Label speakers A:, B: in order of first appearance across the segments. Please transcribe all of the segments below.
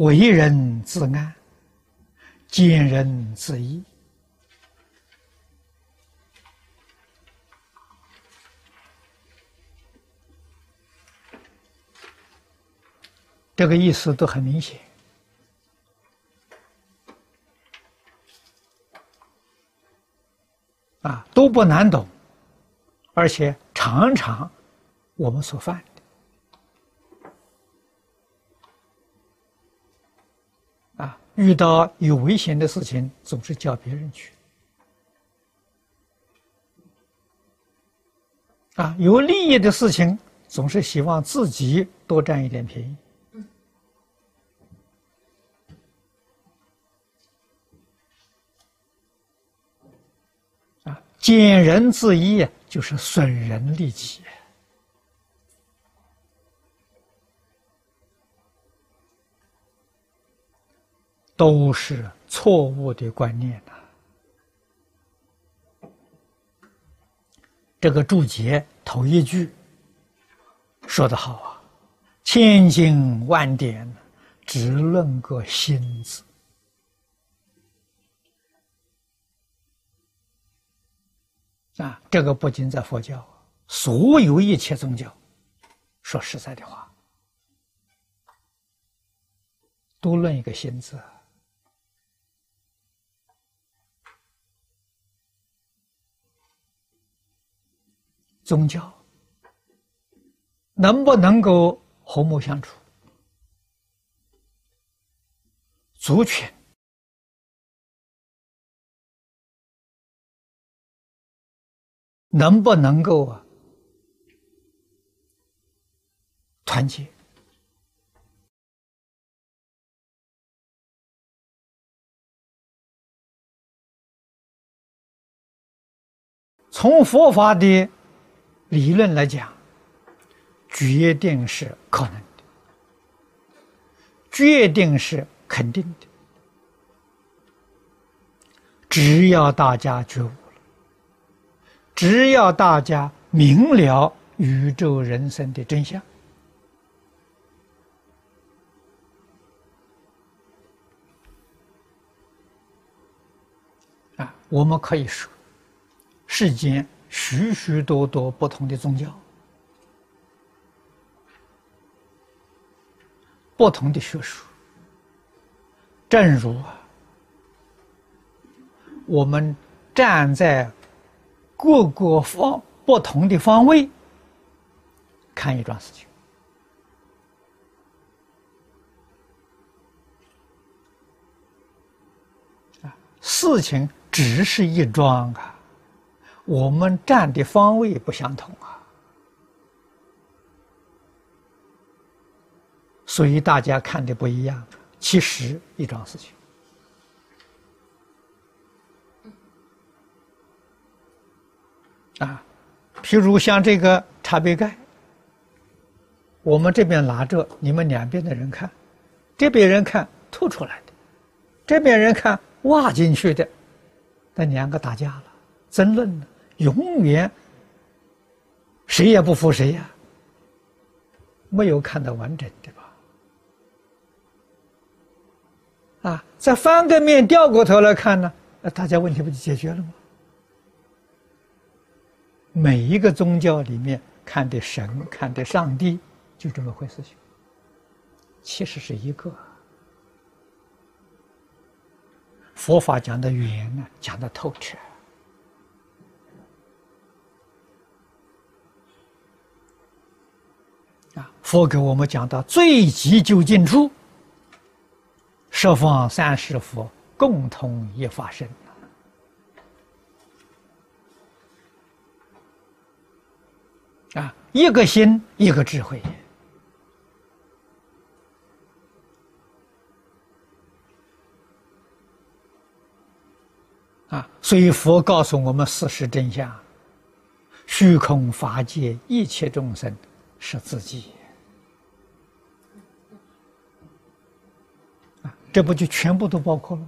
A: 为人自安，见人自疑。这个意思都很明显，啊，都不难懂，而且常常我们所犯啊，遇到有危险的事情，总是叫别人去，啊，有利益的事情，总是希望自己多占一点便宜。啊见人自义，就是损人利己，都是错误的观念呐。这个注解头一句说的好啊，千经万典，只论个心字。啊，这个不仅在佛教，所有一切宗教，说实在的话，都论一个心字。宗教能不能够和睦相处？族群。能不能够啊团结？从佛法的理论来讲，决定是可能的，决定是肯定的，只要大家觉悟了。只要大家明了宇宙人生的真相，啊，我们可以说，世间许许多多不同的宗教，不同的学术，正如啊，我们站在。各个方不同的方位看一桩事情啊，事情只是一桩啊，我们站的方位不相同啊，所以大家看的不一样。其实一桩事情。啊，譬如像这个茶杯盖，我们这边拿着，你们两边的人看，这边人看吐出来的，这边人看挖进去的，那两个打架了，争论了，永远谁也不服谁呀，没有看到完整的吧？啊，再翻个面，掉过头来看呢，那大家问题不就解决了吗？每一个宗教里面看的神、看的上帝，就这么回事情。其实是一个佛法讲的圆呢，讲的透彻啊。佛给我们讲到最急究竟处，十方三世佛共同一法身。啊，一个心，一个智慧，啊，所以佛告诉我们事实真相：虚空法界一切众生是自己。啊，这不就全部都包括了？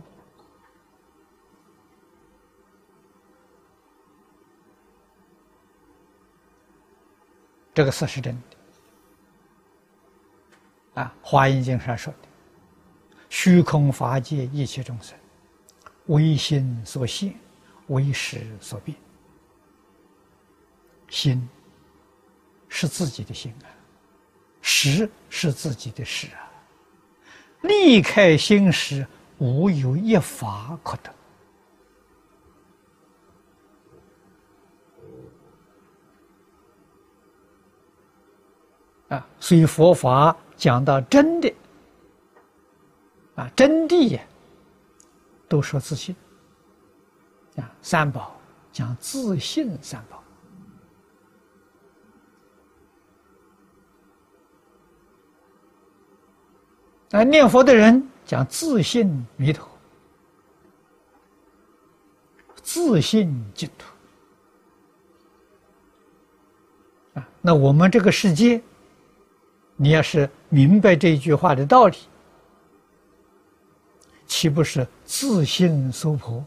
A: 这个事是真的，啊，《华严经》上说的：“虚空法界一切众生，唯心所现，唯识所变。心是自己的心啊，识是自己的识啊。离开心识，无有一法可得。啊，所以佛法讲到真的，啊，真谛呀，都说自信。啊，三宝讲自信三宝。那，念佛的人讲自信弥陀，自信净土。啊，那我们这个世界。你要是明白这句话的道理，岂不是自信娑婆，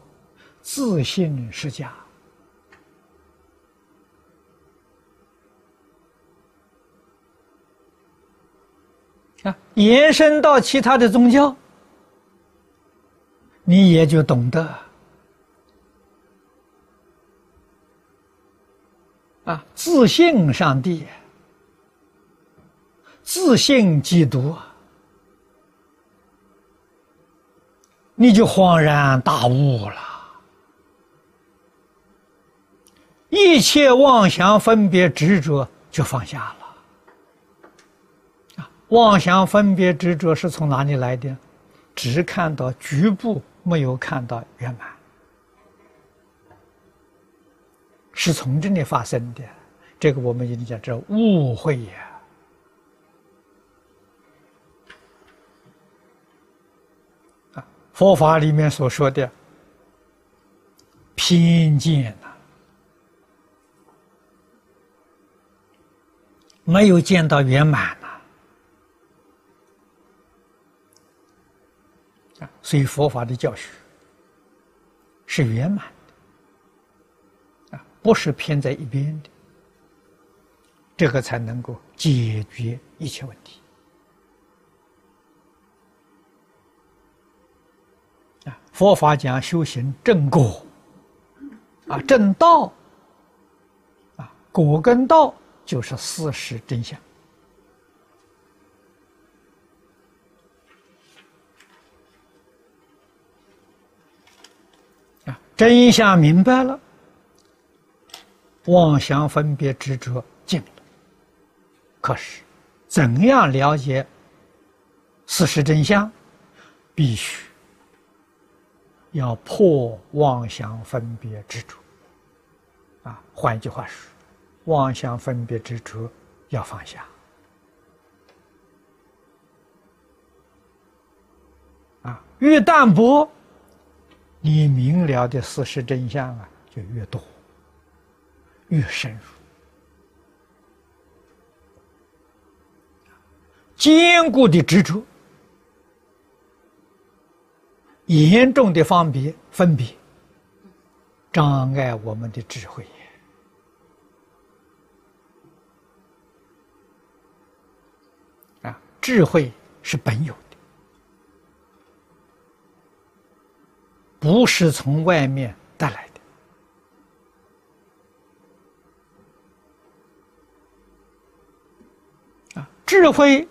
A: 自信释迦？啊，延伸到其他的宗教，你也就懂得啊，自信上帝。自信基督，你就恍然大悟了，一切妄想分别执着就放下了。妄想分别执着是从哪里来的？只看到局部，没有看到圆满，是从这里发生的。这个我们一定叫这误会呀。佛法里面所说的偏见呐，没有见到圆满呐，所以佛法的教学是圆满的，啊，不是偏在一边的，这个才能够解决一切问题啊。佛法讲修行正果，啊，正道，啊，果跟道就是事实真相，啊，真相明白了，妄想分别执着尽了。可是，怎样了解事实真相，必须。要破妄想分别执着，啊，换一句话说，妄想分别执着要放下，啊，越淡薄，你明了的事实真相啊就越多，越深入，坚固的执着。严重的分别分别，障碍我们的智慧。啊，智慧是本有的，不是从外面带来的。啊，智慧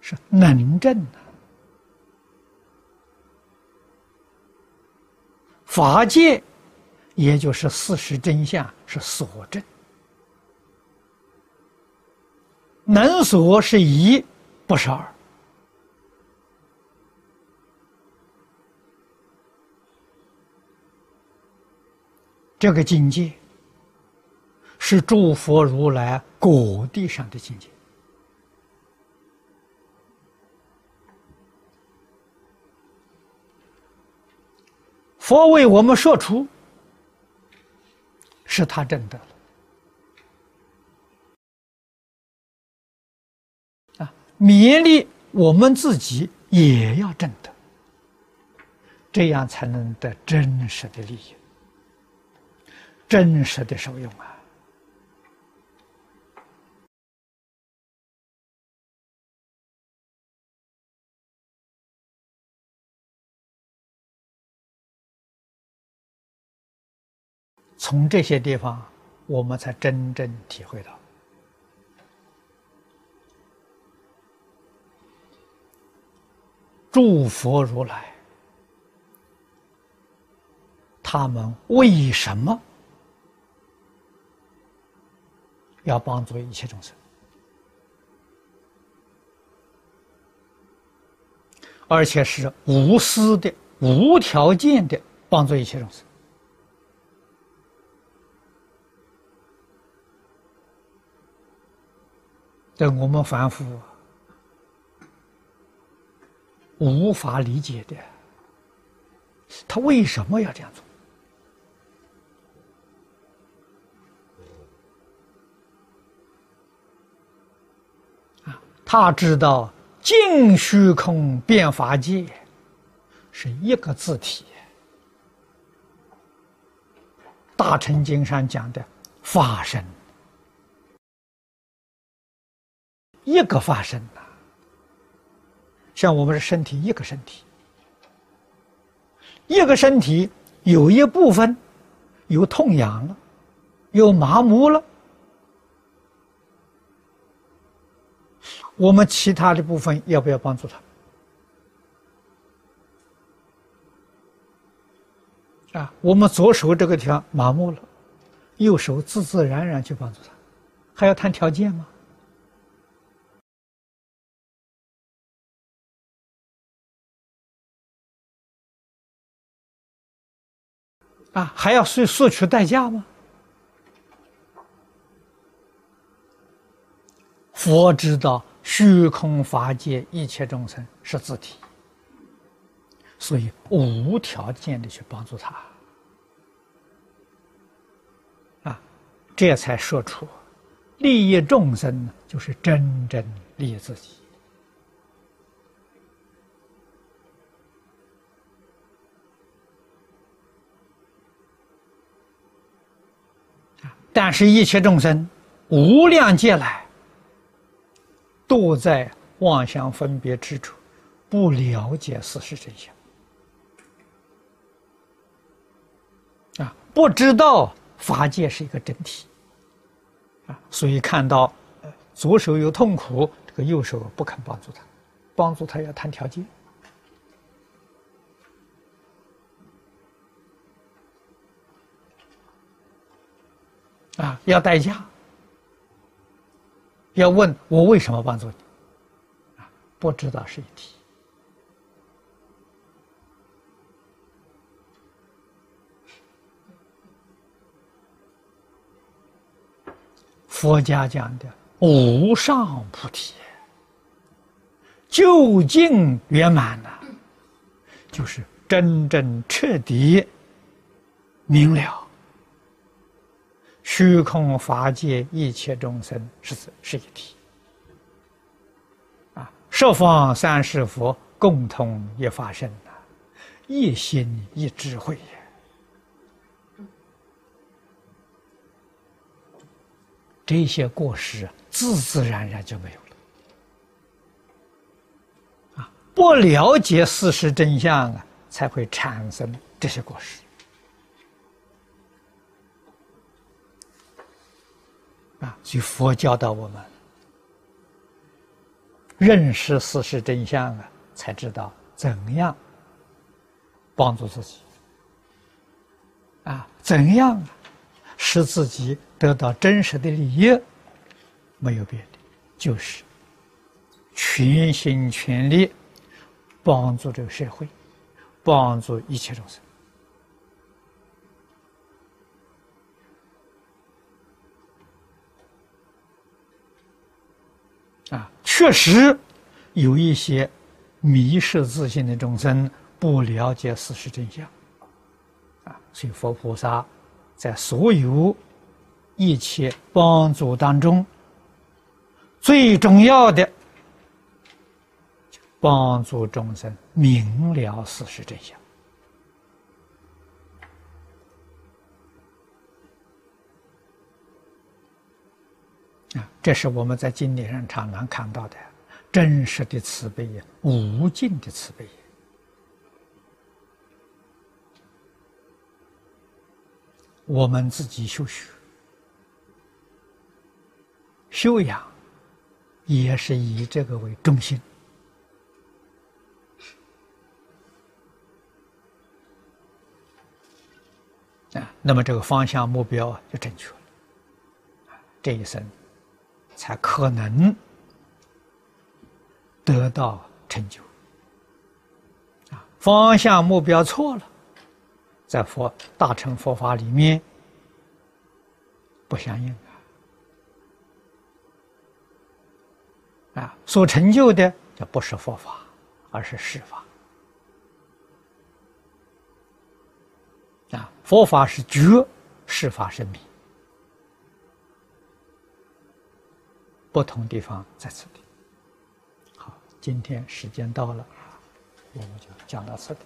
A: 是能证的。法界，也就是事实真相是所证，能所是一，不是二。这个境界是诸佛如来果地上的境界。佛为我们说出，是他证得了啊！勉励我们自己也要证得，这样才能得真实的利益，真实的受用啊。从这些地方我们才真正体会到诸佛如来他们为什么要帮助一切众生？而且是无私的、无条件的帮助一切众生。这我们凡夫无法理解的，他为什么要这样做？他知道。净虚空变法界是一个字体，大乘经上讲的法身，一个法身呐。像我们的身体，一个身体，一个身体有一部分有痛痒了，有麻木了。我们其他的部分要不要帮助他？啊，我们左手这个地方麻木了，右手自自然然去帮助他，还要谈条件吗？啊，还要索索取代价吗？佛知道。虚空法界一切众生是自体，所以无条件的去帮助他，啊，这才说出利益众生就是真正利益自己。但是，一切众生无量劫来。都在妄想分别之处，不了解事实真相啊！不知道法界是一个整体啊，所以看到左手有痛苦，这个右手不肯帮助他，帮助他要谈条件啊，要代价。要问我为什么帮助你？不知道是一题。佛家讲的无上菩提，究竟圆满了，就是真正彻底明了。虚空法界一切众生是是一体，啊，十方三世佛共同一法身呐，一心一智慧呀，这些过失啊自自然然就没有了，啊，不了解事实真相啊，才会产生这些过失。啊，所以佛教导我们认识事实真相啊，才知道怎样帮助自己啊，怎样使自己得到真实的利益，没有别的，就是全心全力帮助这个社会，帮助一切众生。确实有一些迷失自信的众生不了解事实真相，啊，所以佛菩萨在所有一切帮助当中，最重要的帮助众生明了事实真相。啊，这是我们在经典上常常看到的真实的慈悲呀，无尽的慈悲。我们自己修学、修养，也是以这个为中心啊。那么这个方向目标就正确了，这一生才可能得到成就。啊，方向目标错了。在佛大乘佛法里面不相应啊！所成就的叫不是佛法，而是世法。啊，佛法是觉，世法是迷，不同地方在此地。好，今天时间到了，我们就讲到这里。